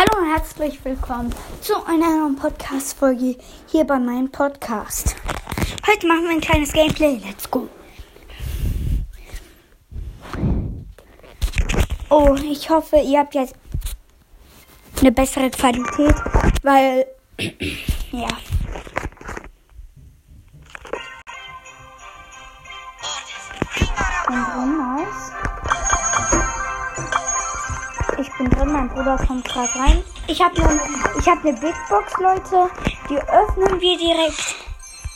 Hallo und herzlich willkommen zu einer neuen Podcast-Folge hier bei meinem Podcast. Heute machen wir ein kleines Gameplay. Let's go. Oh, ich hoffe, ihr habt jetzt eine bessere Qualität, weil, ja. Mein Bruder kommt gerade rein. Ich habe ne, hab eine Big Box, Leute. Die öffnen wir direkt.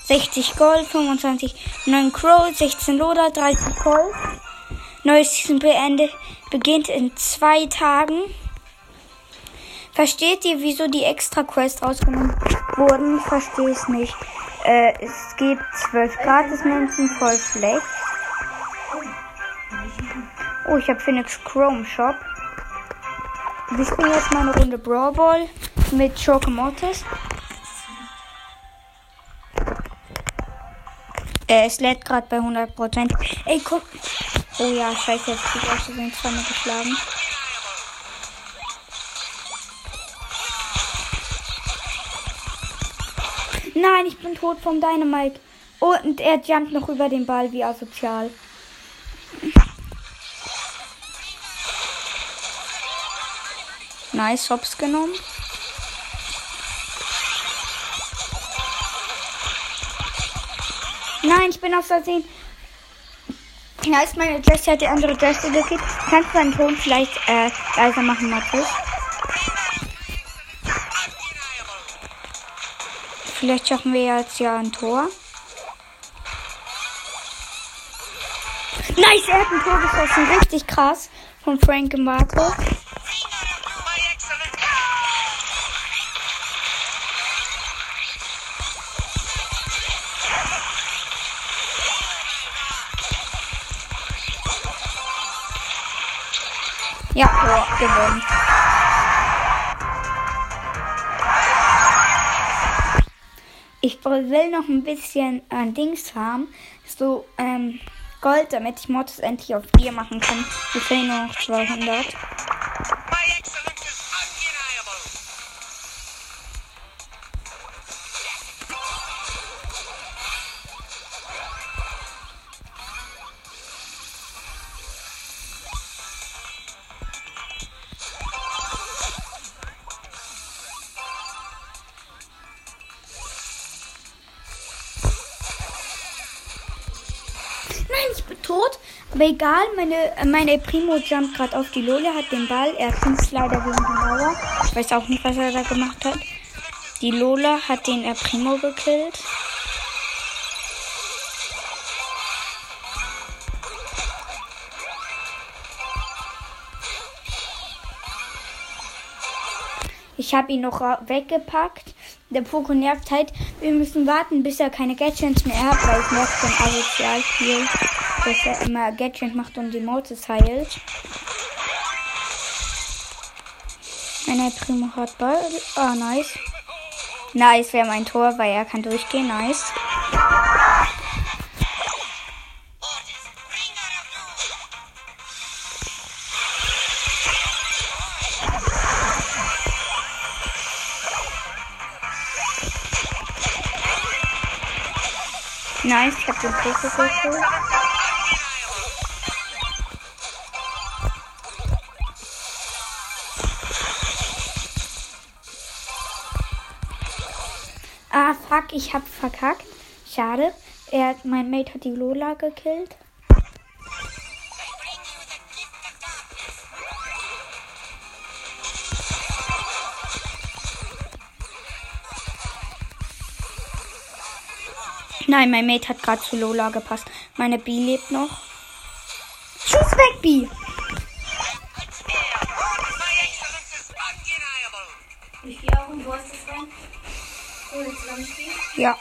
60 Gold, 25 9 Crow, 16 Loder, 30 Gold. Neues Season beendet, beginnt in zwei Tagen. Versteht ihr, wieso die extra Quest rausgenommen wurden? Ich verstehe es nicht. Äh, es gibt 12 Gratis-Münzen, voll schlecht. Oh, ich habe Phoenix Chrome Shop. Wir spielen jetzt mal eine Runde Brawl Ball mit Chocomotis. Äh, es lädt gerade bei 100%. Ey, guck. Oh ja, scheiße, jetzt bin ich aus Versehen zweimal geschlagen. Nein, ich bin tot vom Dynamite. Und er jumpt noch über den Ball, wie asozial. Nice, Hops genommen. Nein, ich bin auf Versehen. Ist meine Jessie, hat die andere Jessie gekriegt. Kannst du deinen Ton vielleicht äh, leiser machen, Mathis? Vielleicht schaffen wir jetzt ja ein Tor. Nice, er hat ein Tor geschossen. Richtig krass. Von Frank und Marco. Will noch ein bisschen äh, Dings haben. So, ähm, Gold, damit ich Mods endlich auf 4 machen kann. Wir fehlen noch 200. Aber egal, meine, meine Primo jumpt gerade auf die Lole, hat den Ball. Er schießt leider gegen die Mauer. Ich weiß auch nicht, was er da gemacht hat. Die Lola hat den äh, Primo gekillt. Ich habe ihn noch weggepackt. Der Poko nervt halt. Wir müssen warten, bis er keine Gadgets mehr hat, weil ich nervt schon asozial viel, dass er immer Gadgets macht und die Mortis heilt. Meine Primo hat Ball. Ah, oh, nice. Nice wäre mein Tor, weil er kann durchgehen. Nice. Nice, ich hab den Fokus geholt. Ah, fuck, ich hab verkackt. Schade. Er, mein Mate hat die Lola gekillt. Nein, mein Mate hat gerade zu Lola gepasst. Meine B lebt noch. Schuss weg, B! Gehe auch und du hast es rein. Zusammen spielen. Ja,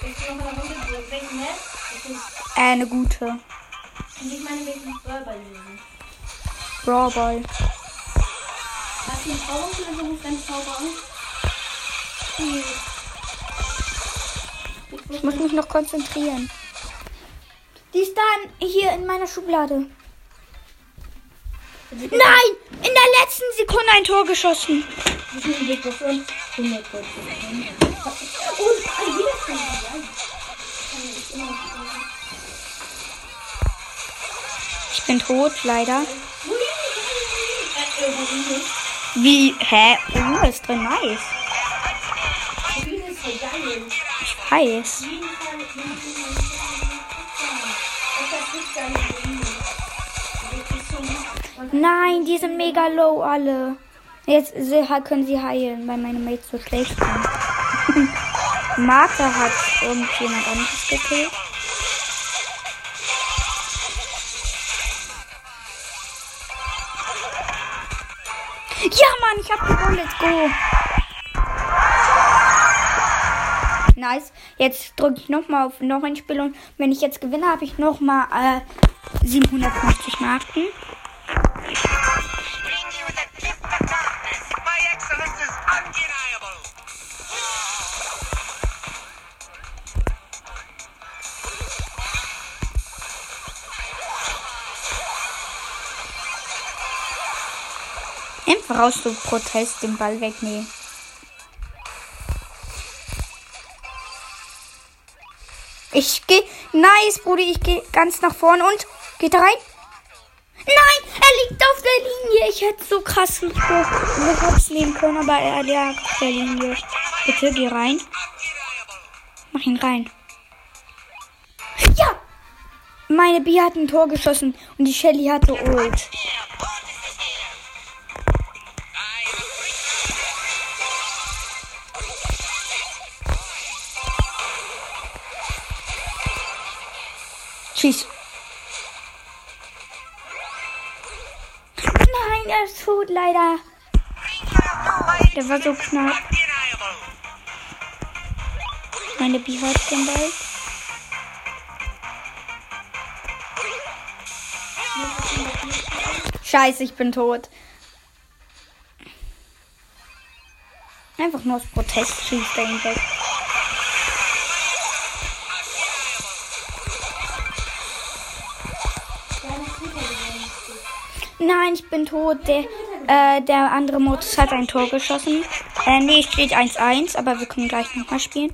Willst du noch eine Runde welchen äh, eine gute. und ich meine welchen Brawler lösen. Brawlball. Hast du einen Zauber oder so deinen Zauber an? Nee. Ich muss mich noch konzentrieren. Die ist da in, hier in meiner Schublade. Nein! In der letzten Sekunde ein Tor geschossen. Wie viel Big Box und 100 Gold. Und ein. Kann ich bin tot, leider. Wie? Hä? Oh, ist drin nice. Ich weiß. Nein, die sind mega low alle. Jetzt können sie heilen, weil meine Mates so schlecht sind. Martha hat irgendjemand anderes gekillt. Ja, Mann, ich hab gewonnen. Let's go. Nice. Jetzt drücke ich nochmal auf noch ein Spiel und wenn ich jetzt gewinne, habe ich nochmal äh, 750 Marken. Einfach raus, du Protest, den Ball wegnehmen. Ich gehe. Nice, Brudi, ich gehe ganz nach vorne und. Geht er rein? Nein, er liegt auf der Linie. Ich hätte so krass hoch nehmen können, aber er lag auf der Linie. Bitte, geh rein. Mach ihn rein. Ja! Meine Bi hat ein Tor geschossen und die Shelly hatte Ult. Schieß. Nein, er ist tot, leider. Der war so knapp. Meine hat den Ball. Scheiße, ich bin tot. Einfach nur aus Protest schießt er ihn. Nein, ich bin tot. Der, äh, der andere Modus hat ein Tor geschossen. Äh, nee, steht 1-1, aber wir können gleich nochmal spielen.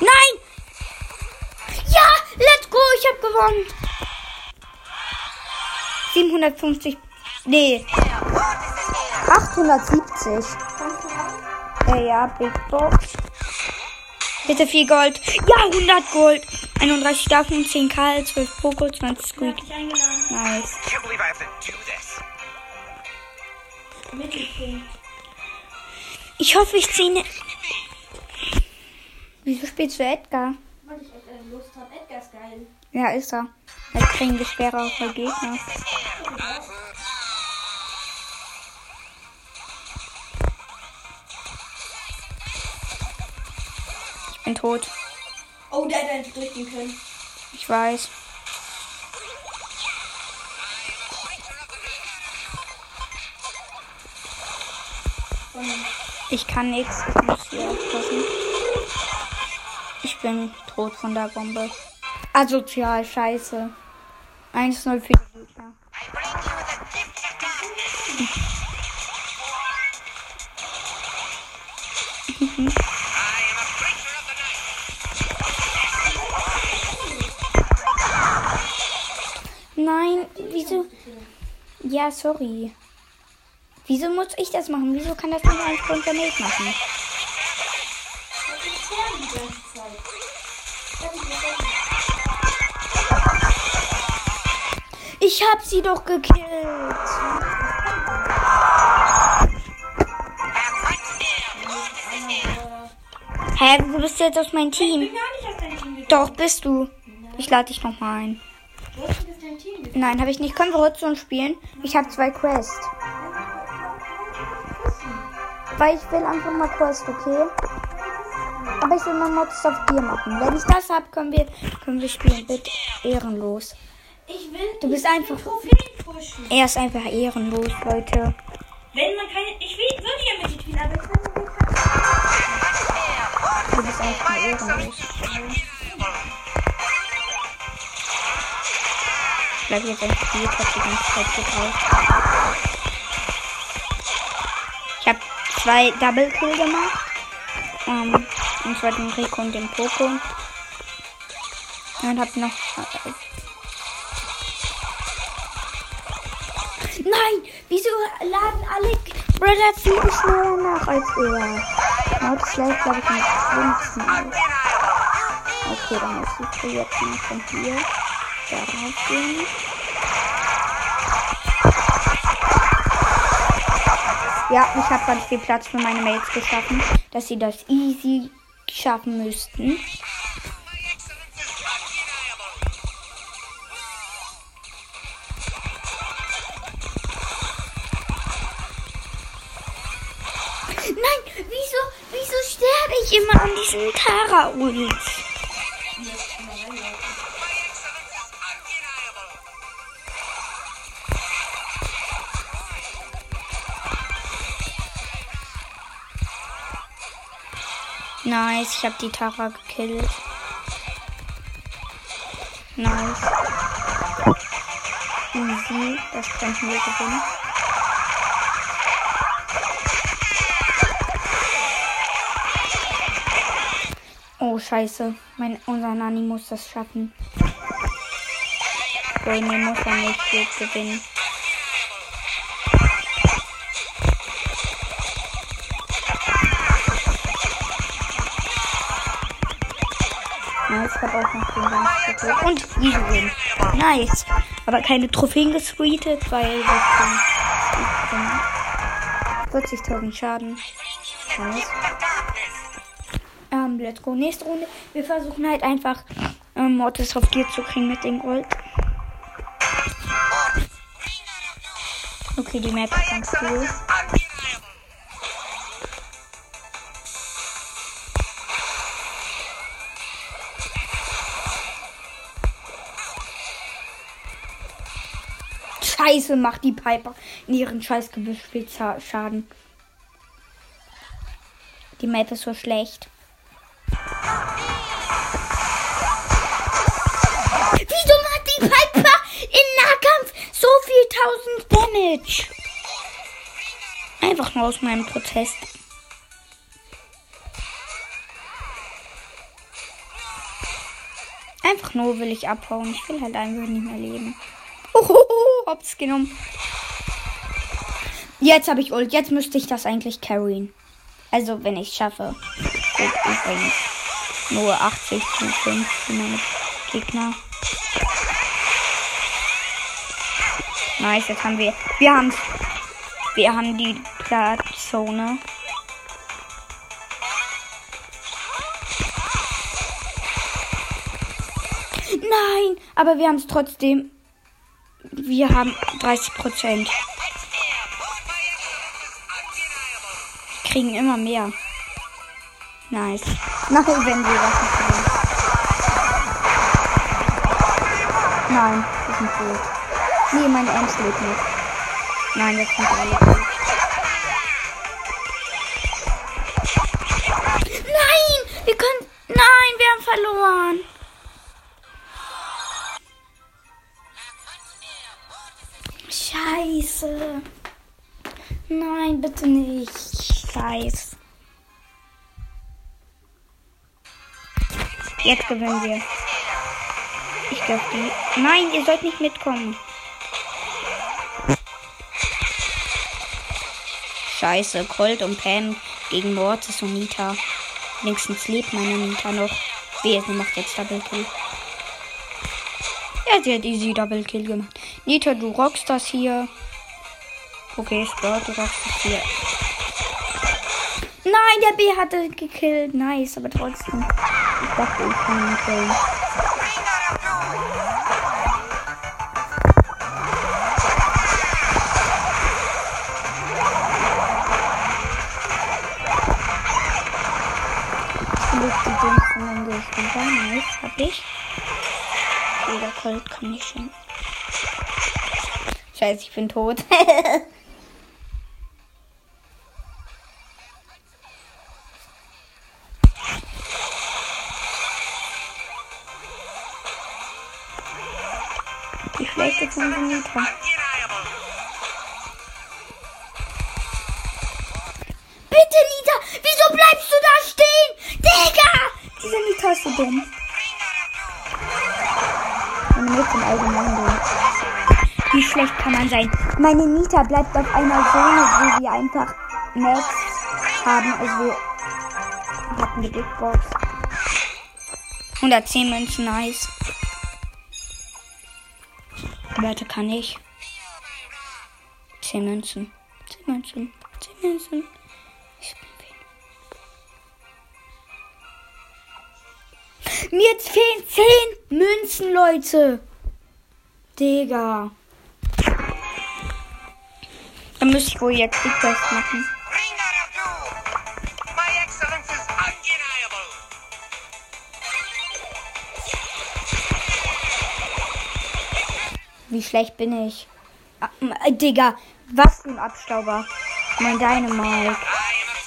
Nein! Ja, let's go, ich hab gewonnen. 750. Nee. 870. Äh, ja, Big Box. Bitte viel Gold. Ja, 100 Gold. 31 Staffeln, 10 Karl, 12 Poco, 20 Squeak. Ich eingeladen. Nice. Can't believe I have to do this. Mittelpunkt. Ich hoffe, ich ziehe ne Wieso spielst du Edgar? Weil ich äh, Lust habe. Edgar ist geil. Ja, ist er. Jetzt kriegen wir schwerere Gegner. Bin tot. Oh, der hätte einen drücken können. Ich weiß. Ich kann nichts. Ich muss hier aufpassen. Ich bin tot von der Bombe. Asozial, scheiße. 1-0 für die Gegner. I wieso? Ja, sorry. Wieso muss ich das machen? Wieso kann das nicht ein Freund der Mate machen? Ich hab sie doch gekillt. Hä, du bist jetzt aus meinem Team. Doch, bist du. Ich lade dich nochmal ein. Du hast nicht auf dein Team gekommen. Nein, habe ich nicht. Können wir Hotzone spielen? Ich habe zwei Quests. Weil ich will einfach mal Quest, okay? Aber ich will mal Mods auf dir machen. Wenn ich das habe, können wir, können wir spielen. Bitte ehrenlos. Ich will Du bist will einfach-. Er ist einfach ehrenlos, Leute. Wenn man keine. Ich will, würde ja mit dir spielen, aber ich kann nicht. Du bist einfach ehrenlos. Is Ich bleib jetzt hier, ich hab die ganze Zeit gebraucht. Ich habe zwei Double Kill gemacht. Ähm, und zwar den Rico und den Poco. Und hab noch. Äh, Nein! Wieso laden alle Brother viel schneller nach als er? Maut schlägt, glaube ich, am schlimmsten aus. Okay, dann muss ich jetzt mal von hier. Ja, ich habe ganz viel Platz für meine Mates geschaffen, dass sie das easy schaffen müssten. Nein, wieso, wieso sterbe ich immer an diesen Tara-Ult? Nice, ich habe die Tara gekillt. Nice. Easy, das könnten wir gewinnen. Oh, scheiße. Mein, unser Nani muss das schaffen. Nee, muss er nicht gewinnen. Auch noch den Dank Und win. Nice. Aber keine Trophäen gesweetet, weil das 40.000 Schaden. Nice. Ähm, let's go. Nächste Runde. Wir versuchen halt einfach ähm, Mortis auf Gear zu kriegen mit dem Gold. Okay, die Map ist ganz cool. Scheiße, macht die Piper in ihren scheiß Schaden. Die Map ist so schlecht. Wieso macht die Piper in Nahkampf so viel 1000 Damage? Einfach nur aus meinem Protest. Einfach nur will ich abhauen. Ich will halt einfach nicht mehr leben. Hohoho, hab's genommen. Jetzt habe ich Ult. Jetzt müsste ich das eigentlich carryen. Also, wenn ich schaffe. Gut, übrigens. Nur 80 zu 5 für meine Gegner. Nice, jetzt haben wir. Wir haben. Wir haben die Platzzone. Nein, aber wir haben es trotzdem. Wir haben 30 Prozent. Kriegen immer mehr. Nice. Nein, wenn wir das nicht. Nein, wir sind tot. Nee, mein Ems lebt nicht. Nein, das sind alle tot. Nein! Wir können. Nein, wir haben verloren. Scheiße. Nein, bitte nicht. Scheiße. Jetzt gewinnen wir. Ich glaube die. Nein, ihr sollt nicht mitkommen. Scheiße, Colt und Pam gegen Mortis und Nita. Wenigstens lebt meine Nita noch. Wehe, sie macht jetzt Double Kill. Ja, sie hat easy Double Kill gemacht. Nita, du rockst das hier. Okay, Sport, du rockst das hier. Nein, der B hatte gekillt. Nice, aber trotzdem. Ich dachte, ich kann ihn killen. Ich. Nice, hab ich. Jeder Colt kann ich schon. Scheiße, ich bin tot. Undeniable. Bitte, Nita! Wieso bleibst du da stehen? Digga! Diese Nita ist so dumm. Meine Mädchen allgemein dumm. Wie schlecht kann man sein? Meine Nita bleibt auf einer Zone, wo wir einfach Max haben. Also wir hatten die Big Box. 110 Münzen, nice. Warte, kann ich. 10 Münzen. 10 Münzen. 10 Münzen. Ich bin wen. Mir fehlen 10 Münzen, Leute. Digga. Dann müsste ich wohl jetzt die Quest machen. Wie schlecht bin ich? Ah, äh, Digga, was für ein Abstauber. Mein Dynamite.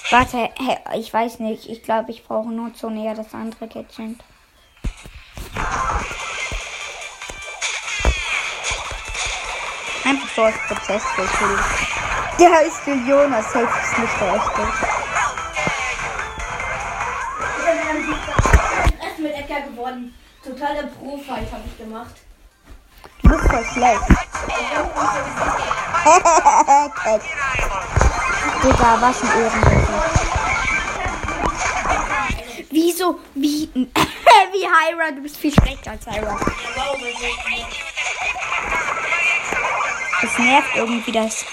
Warte, hä, ich weiß nicht. Ich glaube, ich brauche nur zu näher das andere Gadget. Einfach so als Prozess gefühlt. Der ist für Jonas, safe ist nicht der echte. Erst mit Edgar gewonnen. Totaler Pro-Fight habe ich gemacht. Voll schlecht. Digga, was ein Ehrenlöser. Wieso? Wie? Wie Hyra? Du bist viel schlechter als Hyra. Es nervt irgendwie das.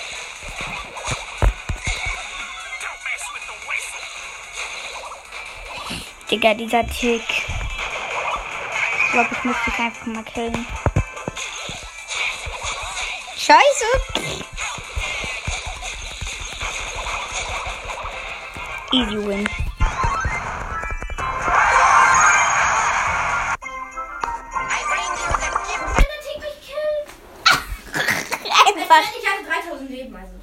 Digga, dieser Tick. Ich glaube, ich muss dich einfach mal killen. 3000 Leben, also.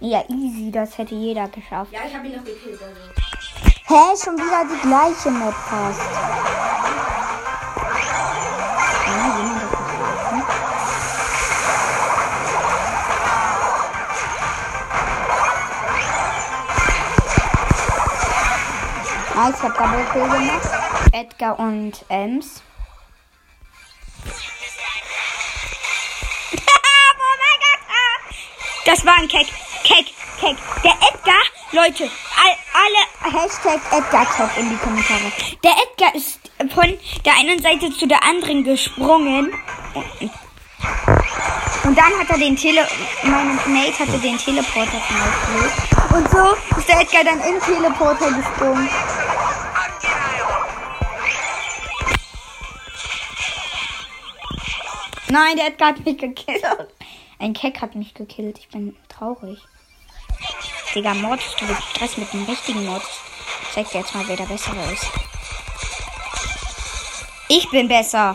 Ja, easy, das hätte jeder geschafft. Ja, ich habe ihn noch gekillt, also. Hä, schon wieder die gleiche Map fast. Nice, ich hab Double Kill gemacht. Edgar und Ems. oh ah. Das war ein Keck. Keck, Keck. Der Edgar, Leute, all, alle Hashtag Edgar Keck in die Kommentare. Der Edgar ist von der einen Seite zu der anderen gesprungen. Und dann hat er den Tele... Mein Mate hatte den Teleporter von aufgelöst. Und so ist der Edgar dann im Teleporter gesprungen. Nein, der Edgar hat mich gekillt. Ein Keck hat mich gekillt. Ich bin traurig. Digga, Mords, du Stress mit dem richtigen Mords. Ich zeig dir jetzt mal, wer der bessere ist. Ich bin besser.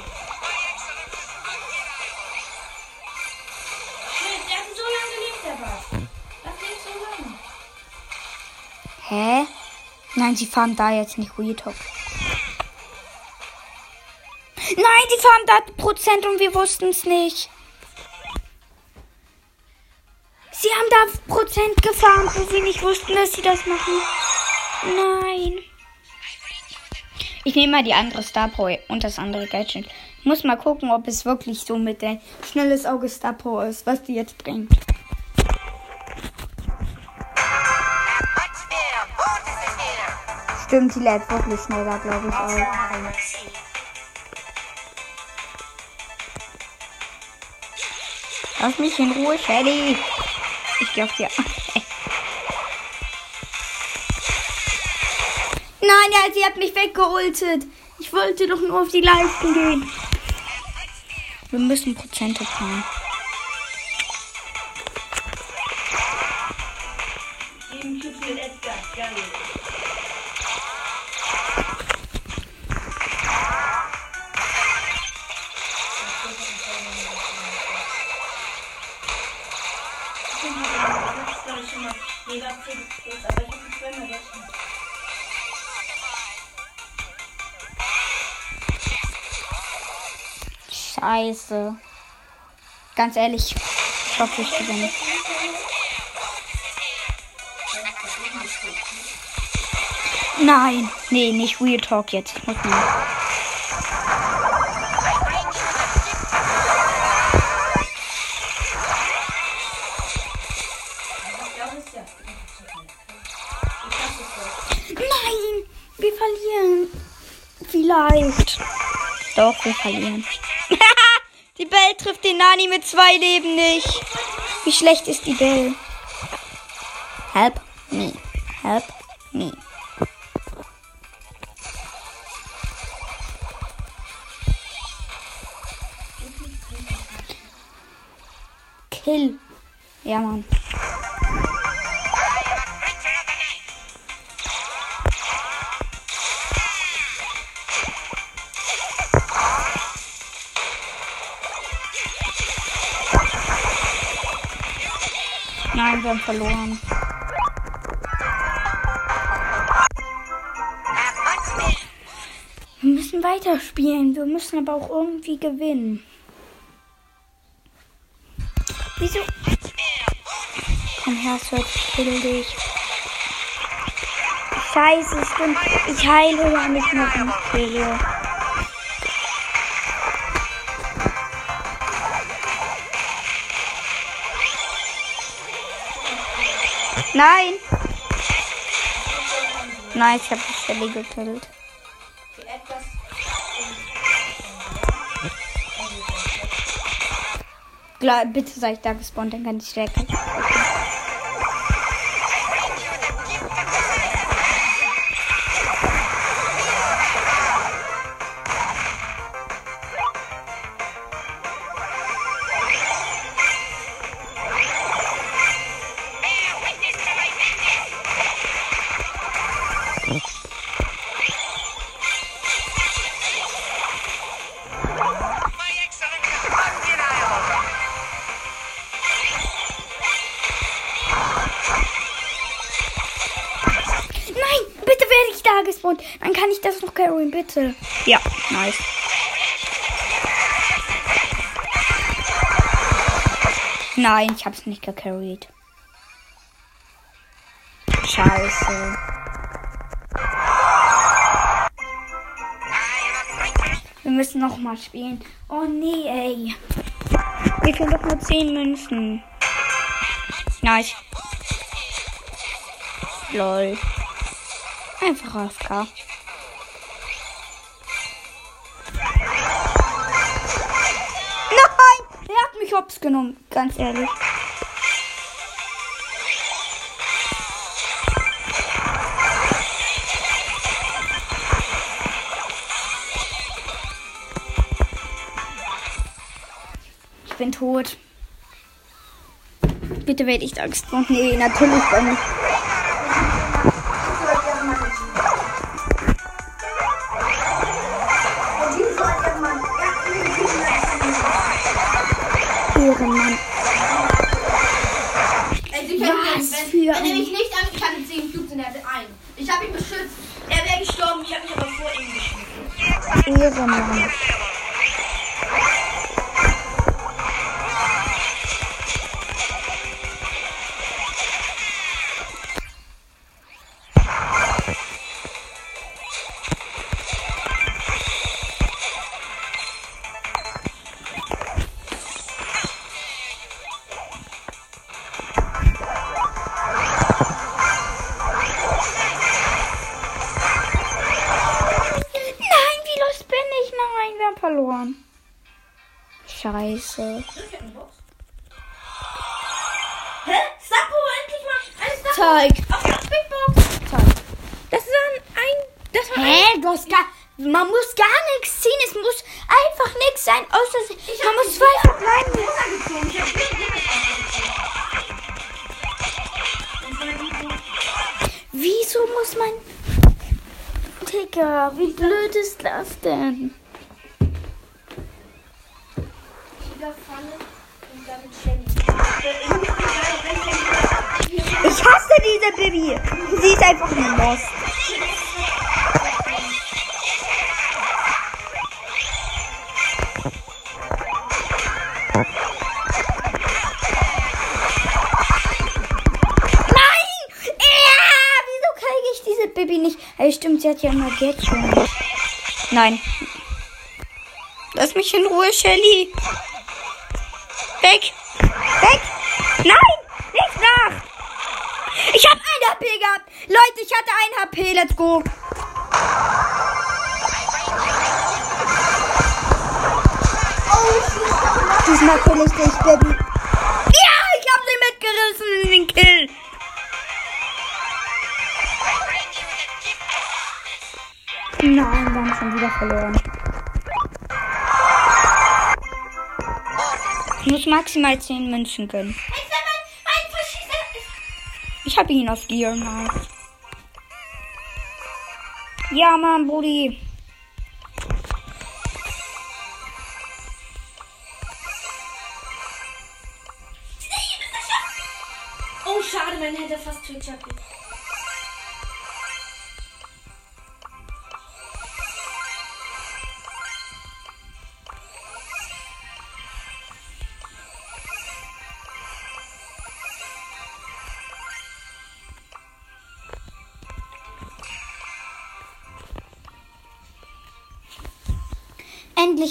Hä? Nein, sie fahren da jetzt nicht Real Talk. Nein, die fahren da Prozent und wir wussten es nicht. Sie haben da Prozent gefahren, wo wir nicht wussten, dass sie das machen. Nein. Ich nehme mal die andere Star Pro und das andere Gadget. Ich muss mal gucken, ob es wirklich so mit der schnelles Auge Star Pro ist, was die jetzt bringt. Stimmt, die lädt wirklich schneller, glaube ich auch. Lass mich in Ruhe, Shelly. Ich geh auf dir. Nein, ja, sie hat mich weggeultet. Ich wollte doch nur auf die Leisten gehen. Wir müssen Prozente fahren. Scheiße. Ganz ehrlich, ich hoffe, ich gewinne. Nein, nee, nicht Real Talk jetzt. Ich muss mal. Nein, wir verlieren. Vielleicht. Doch, wir verlieren. Trifft den Nani mit zwei Leben nicht. Wie schlecht ist die Bell? Help me. Help me. Kill. Ja, Mann. Haben verloren. Wir müssen weiterspielen. Wir müssen aber auch irgendwie gewinnen. Wieso? Komm her, Search, ich kill dich. Scheiße, stimmt. Ich heile ja nicht mehr Nein! Nice, ich hab die Stelle gekillt. Bitte sei ich da gespawnt, dann kann ich direkt. Gespawnt. Dann kann ich das noch carryen, bitte. Ja, nice. Nein, ich hab's nicht gecarried. Scheiße. Müssen noch mal spielen. Oh nee, ey. Mir fehlen doch nur 10 Münzen. Nice. Lol. Einfach AFK. Nein! Er hat mich hops genommen, ganz ehrlich. Bitte werde ich da gespawnt. Nee, natürlich bin ich. Ehrenmann. Also ich Was für wenn, wenn er mich nicht ich 10 Cubes und er hatte ein. Ich habe ihn beschützt. Er wäre gestorben, ich habe mich aber vor ihm geschmissen. Ehrenmann. Stimmt, sie hat ja immer Gadget. Nein. Lass mich in Ruhe, Shelly. Weg. Weg. Nein, nicht nach. Ich habe ein HP gehabt. Leute, ich hatte ein HP. Let's go. Diesmal kill ich dich, Baby. Ja, ich habe sie mitgerissen in den Kill. Nein, wir haben schon wieder verloren. Ich muss maximal 10 Münzen gönnen. Ich habe ihn auf Gear. Nice. Ja, Mann, Brudi.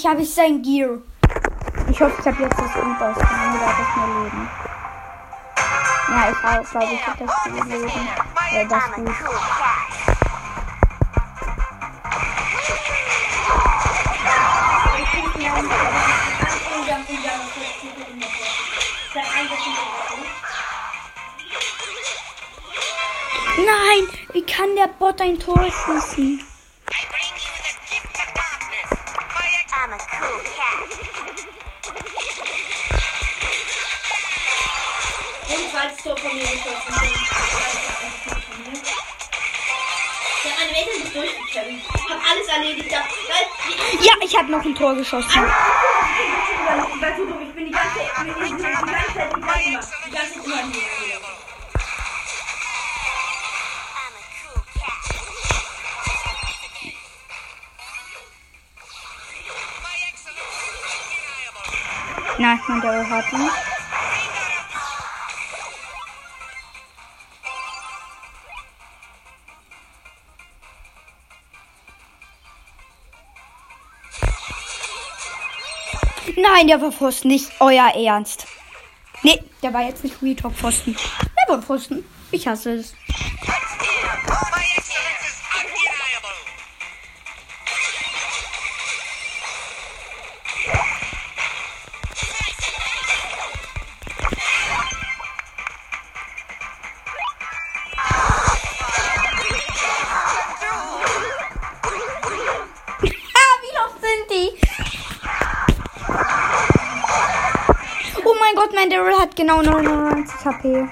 Endlich habe ich sein Gear. Ich hoffe, ich habe jetzt das Unterste. Dann wird das mehr leben. Ja, ich glaube ich, habe das viel Leben. Äh, das gut. Nein, wie kann der Bot ein Tor schießen? Erledigt. Ja, weil, Ja, ich habe noch ein Tor geschossen. weil du, ich bin die ganze, ich bin die, die ganze Zeit die ganze, die ganze Zeit excellence is undeniable. Nein, mein der hat ihn. Nein, der war Pfosten, nicht euer Ernst. Nee, der war jetzt nicht Real Talk Pfosten. Der war Pfosten. Ich hasse es. Genau 99 HP.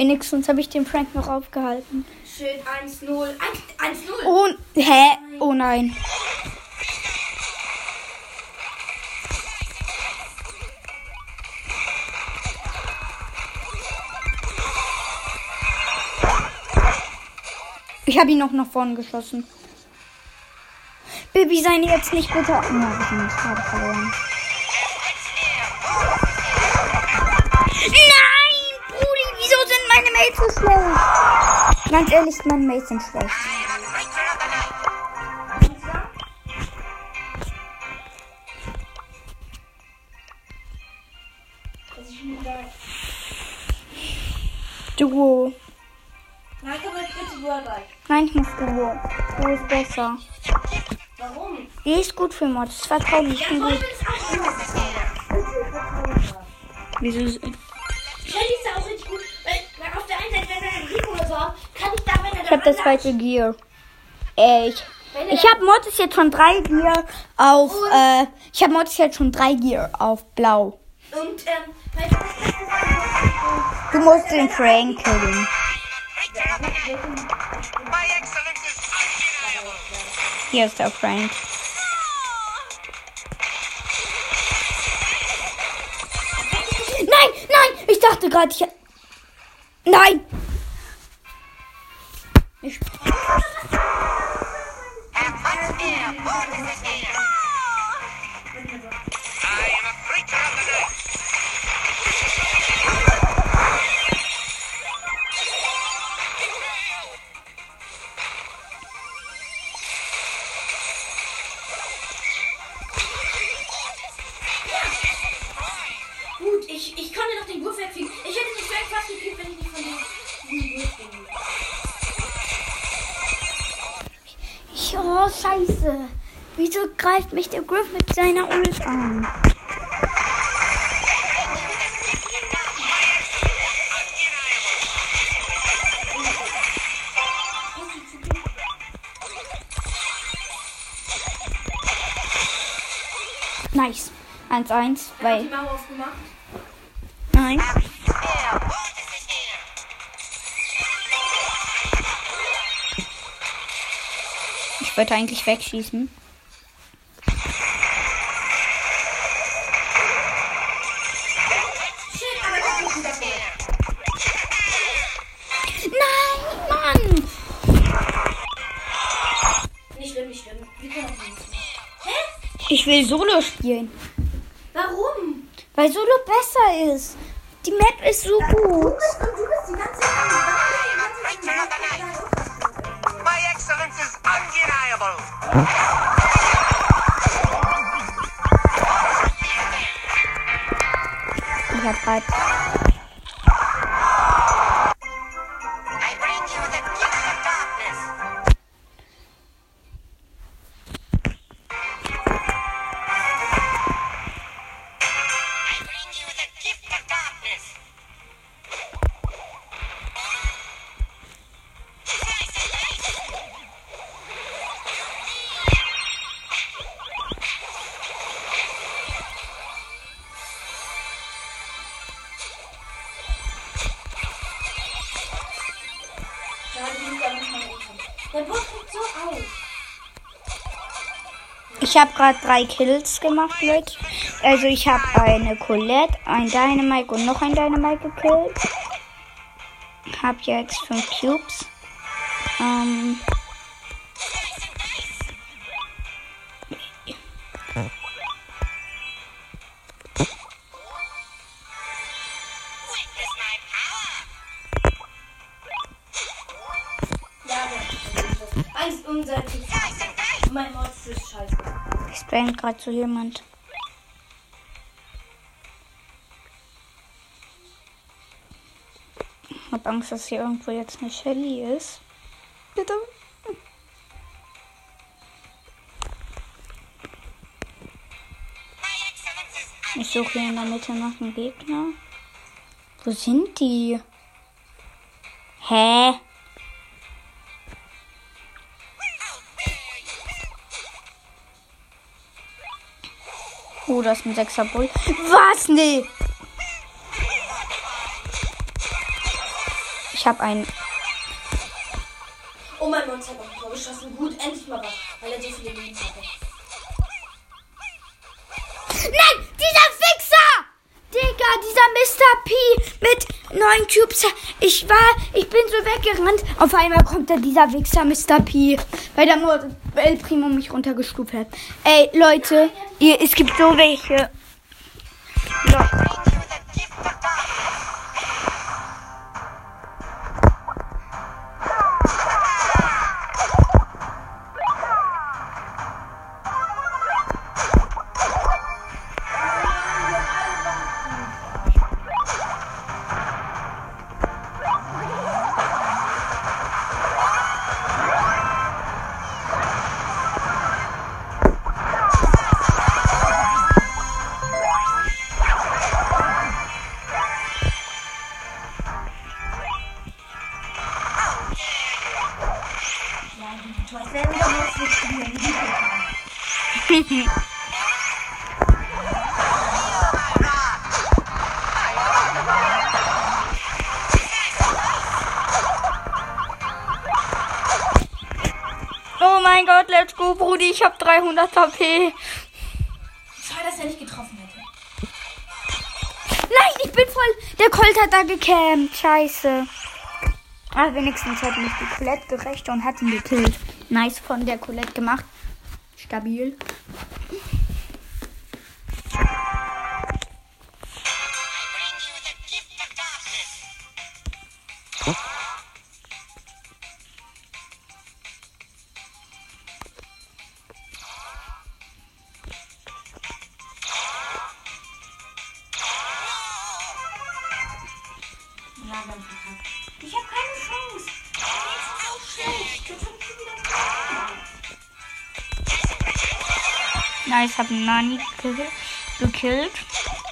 Wenigstens habe ich den Frank noch aufgehalten. Schild 1-0. 1-0. Oh, hä? Oh nein. Ich habe ihn noch nach vorne geschossen. Baby, sei jetzt nicht bitte. Ja, ich ihn nicht gerade verloren. Ganz ehrlich, meine Mates sind schlecht. Ist. Duo. Nein, komm jetzt bitte Wordbike. Nein, ich muss Duo. Duo ist besser. Warum? Die ist gut für Mods. Vertrau mir, ich bin gut. ist Wieso? Ich habe das falsche Gear. Äh, ich ich habe Mortis jetzt schon drei Gear auf. Äh, ich habe Mortis jetzt schon drei Gear auf Blau. Und, ähm, du musst den Frank killen. Hier ist der Frank. Nein, nein, ich dachte gerade, ich. Nein! Ich, Have fun here. Bonus ich, oh, scheiße. Wieso greift mich der Griff mit seiner Ult an? Nice. 1-1, Hat die weil. Nein. Wollte eigentlich wegschießen. Shit, aber das ist ein Double. Nein, Mann! Nicht schlimm, nicht schlimm. Wir können das nicht. Hä? Ich will Solo spielen. Warum? Weil Solo besser ist. Die Map ist so gut. Huh? Ich habe gerade drei Kills gemacht, Leute. Also ich habe eine Colette, ein Dynamite und noch ein Dynamite gekillt. Hab jetzt fünf Cubes. Ähm, ich spam gerade zu jemand. Hab Angst, dass hier irgendwo jetzt eine Shelly ist. Bitte. Ich suche hier in der Mitte nach einem Gegner. Wo sind die? Hä? Oh, das ein sechser Bull. Was? Nee. Ich habe einen. Oh, mein Monster hat noch ein Tor geschossen. Gut, endlich mal was. Weil er so viele Leben hatte. Nein, dieser Fixer! Digga, dieser Mr. P mit neun Cubes. Ich war, ich bin so weggerannt. Auf einmal kommt da dieser Wichser Mr. P, weil der Mo- El Primo mich runtergestuft hat. Ey, Leute, ihr, es gibt so welche. 300 HP. Schade, dass er nicht getroffen hätte. Nein, ich bin voll. Der Colt hat da gecampt. Scheiße. Ah, wenigstens hat mich die Colette gerecht und hat ihn gekillt. Nice von der Colette gemacht. Stabil. Verloren. Nice, hab einen Nani ge gekillt,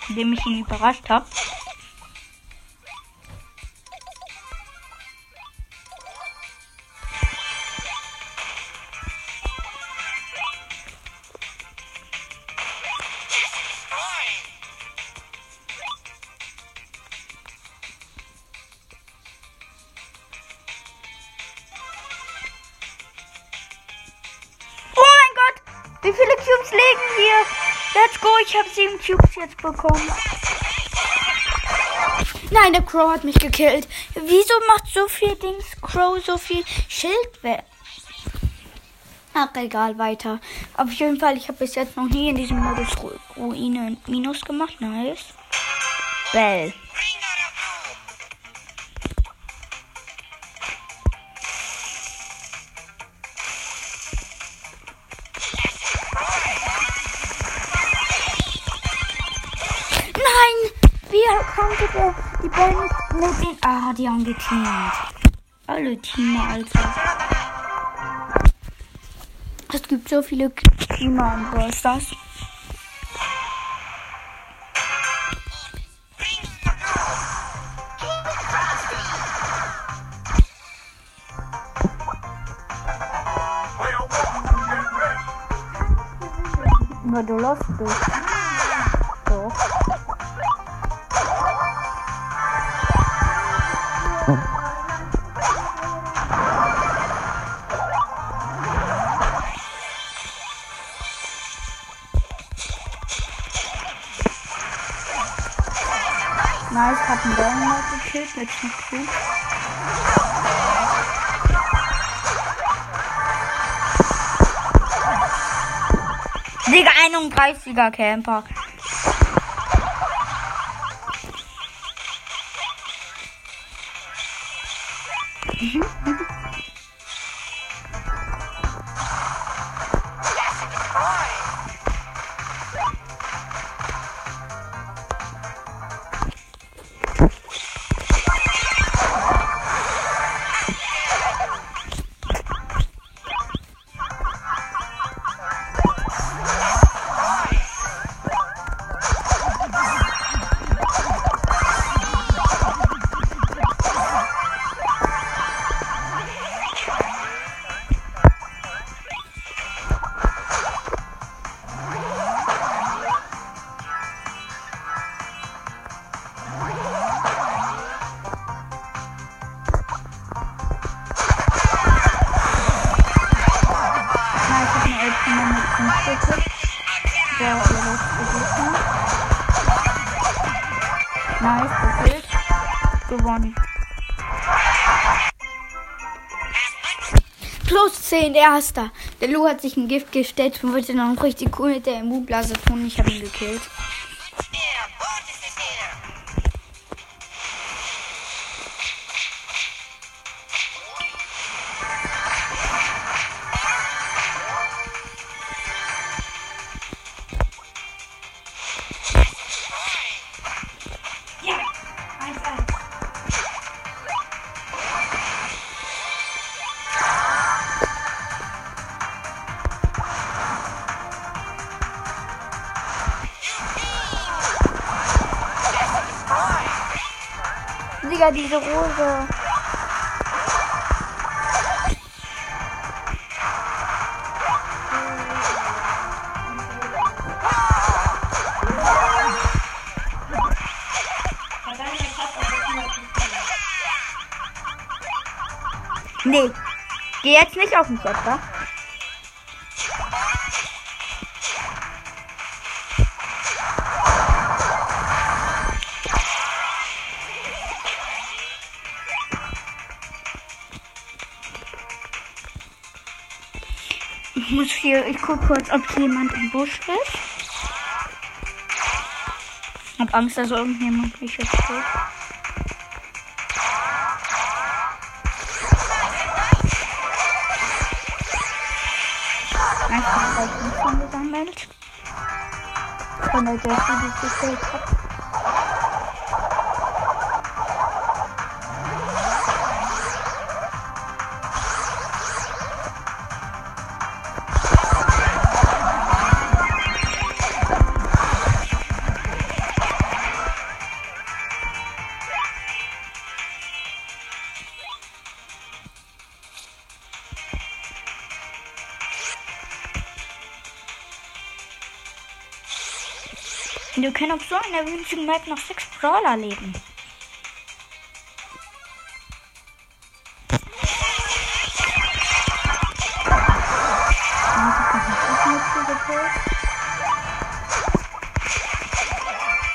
indem ich ihn überrascht habe. Ich habe sieben Cubes jetzt bekommen. Nein, der Crow hat mich gekillt. Wieso macht so viel Dings Crow so viel Schild weg? Ach, egal, weiter. Auf jeden Fall, ich habe bis jetzt noch nie in diesem Modus Ru Ruine Minus gemacht. Nice. Bell. Konnte der die Band mit den. Ah, die haben geteamt. Alle Teamer, Alter. Es gibt so viele Teamer in Brawl Stars. Aber du läufst durch. Nicht gut. Digga, 31er Camper. Plus 10, erster. Der Lu hat sich ein Gift gestellt und wollte noch richtig cool mit der Immunblase tun. Ich habe ihn gekillt. jetzt nicht auf den Schöpfer. Ich muss hier, ich gucke kurz, ob jemand im Busch ist. Ich hab Angst, dass irgendjemand mich jetzt steht. Angesammelt. Von der Jesse, die ich gekillt hab. Auf so einer winzigen Map noch sechs Brawler leben.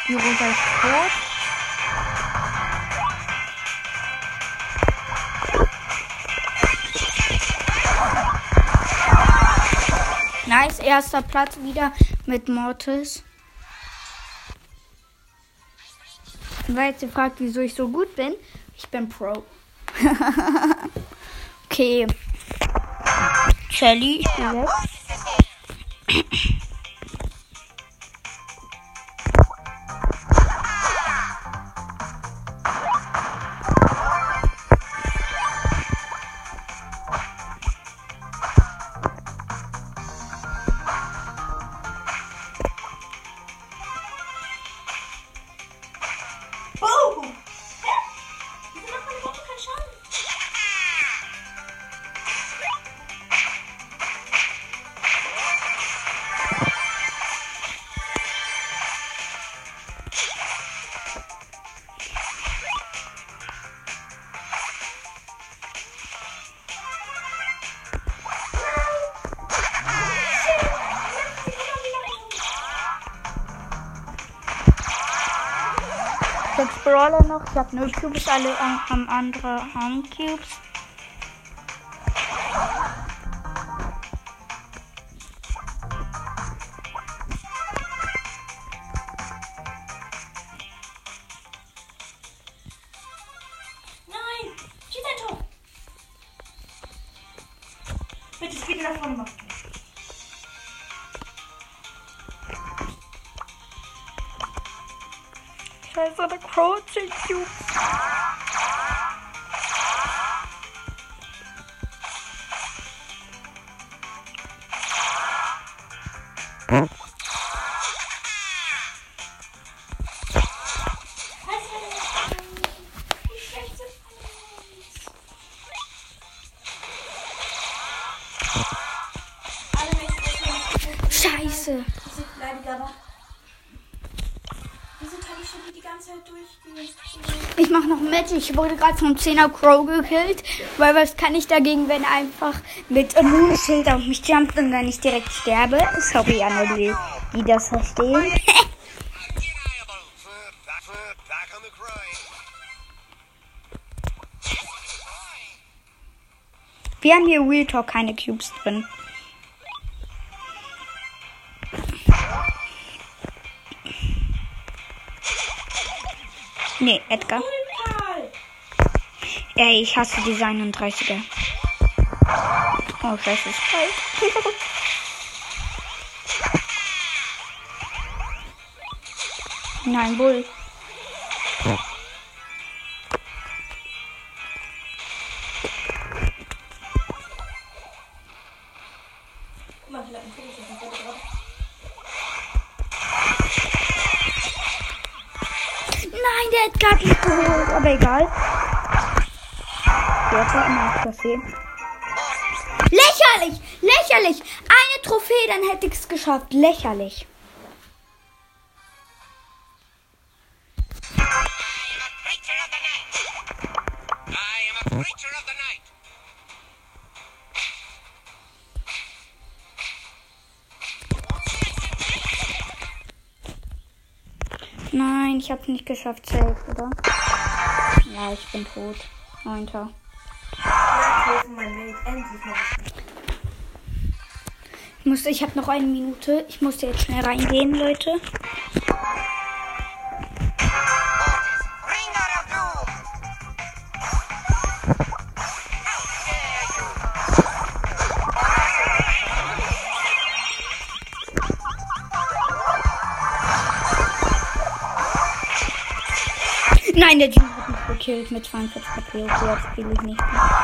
Die Rosa ist tot. Nice, erster Platz wieder mit Mortis. Weil jetzt fragt, wieso ich so gut bin, ich bin Pro. okay. Shelly, ich bin weg. Ich habe null Cubes, alle haben andere haben Cubes. Ich wurde gerade vom 10er Crow gekillt. Weil was kann ich dagegen, wenn er einfach mit einem Schild auf mich jumpt und dann nicht direkt sterbe? Sorry an die, die das verstehen. Wir haben hier Real Talk keine Cubes drin. Nee, Edgar. Ey, ich hasse die 31er. Oh, scheiße, ist kalt. Nein, Bull. Der war immer ein Trophäe. Lächerlich! Lächerlich! Eine Trophäe, dann hätte ich es geschafft. Lächerlich. Nein, ich hab's nicht geschafft, safe, oder? Ja, ich bin tot. Neunter. Helfen mein Mate. Endlich mal. Ich, muss, ich habe noch eine Minute. Ich muss jetzt schnell reingehen, Leute. Nein, der Jin hat mich gekillt mit 42 HP. Okay, jetzt spiele ich nicht mehr.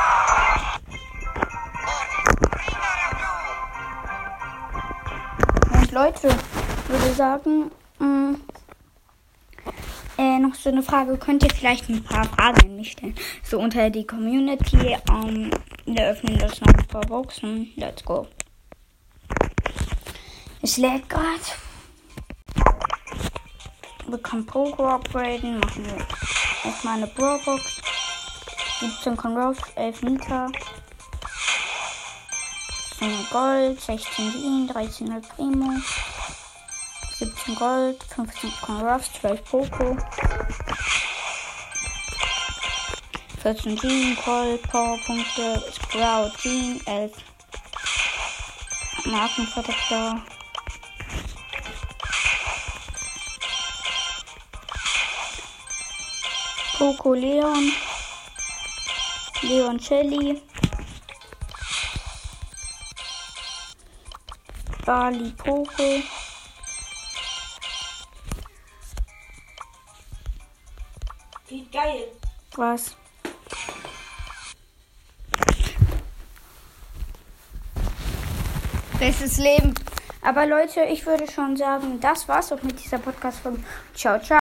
Leute, würde sagen, mh, äh, noch so eine Frage. Könnt ihr vielleicht ein paar Fragen an mich stellen? So unter die Community. Ähm, wir öffnen das noch ein paar Boxen. Let's go. Es lädt gerade. Wir können Pogo upgraden. Machen wir erstmal eine Brawlbox. 17 Conros, 11 Nita. 10 Gold, 16 Wien, 13 El Primo. 17 Gold, 15 Conros, 12 Poco. 14 Jean, Gold, Powerpunkte, Sprout, Jean, 11 Markenverteidiger. Poco Leon. Leon Shelly. Bali Poco. Wie geil. Was? Bestes Leben. Aber Leute, ich würde schon sagen, das war's auch mit dieser Podcast-Folge. Ciao, ciao.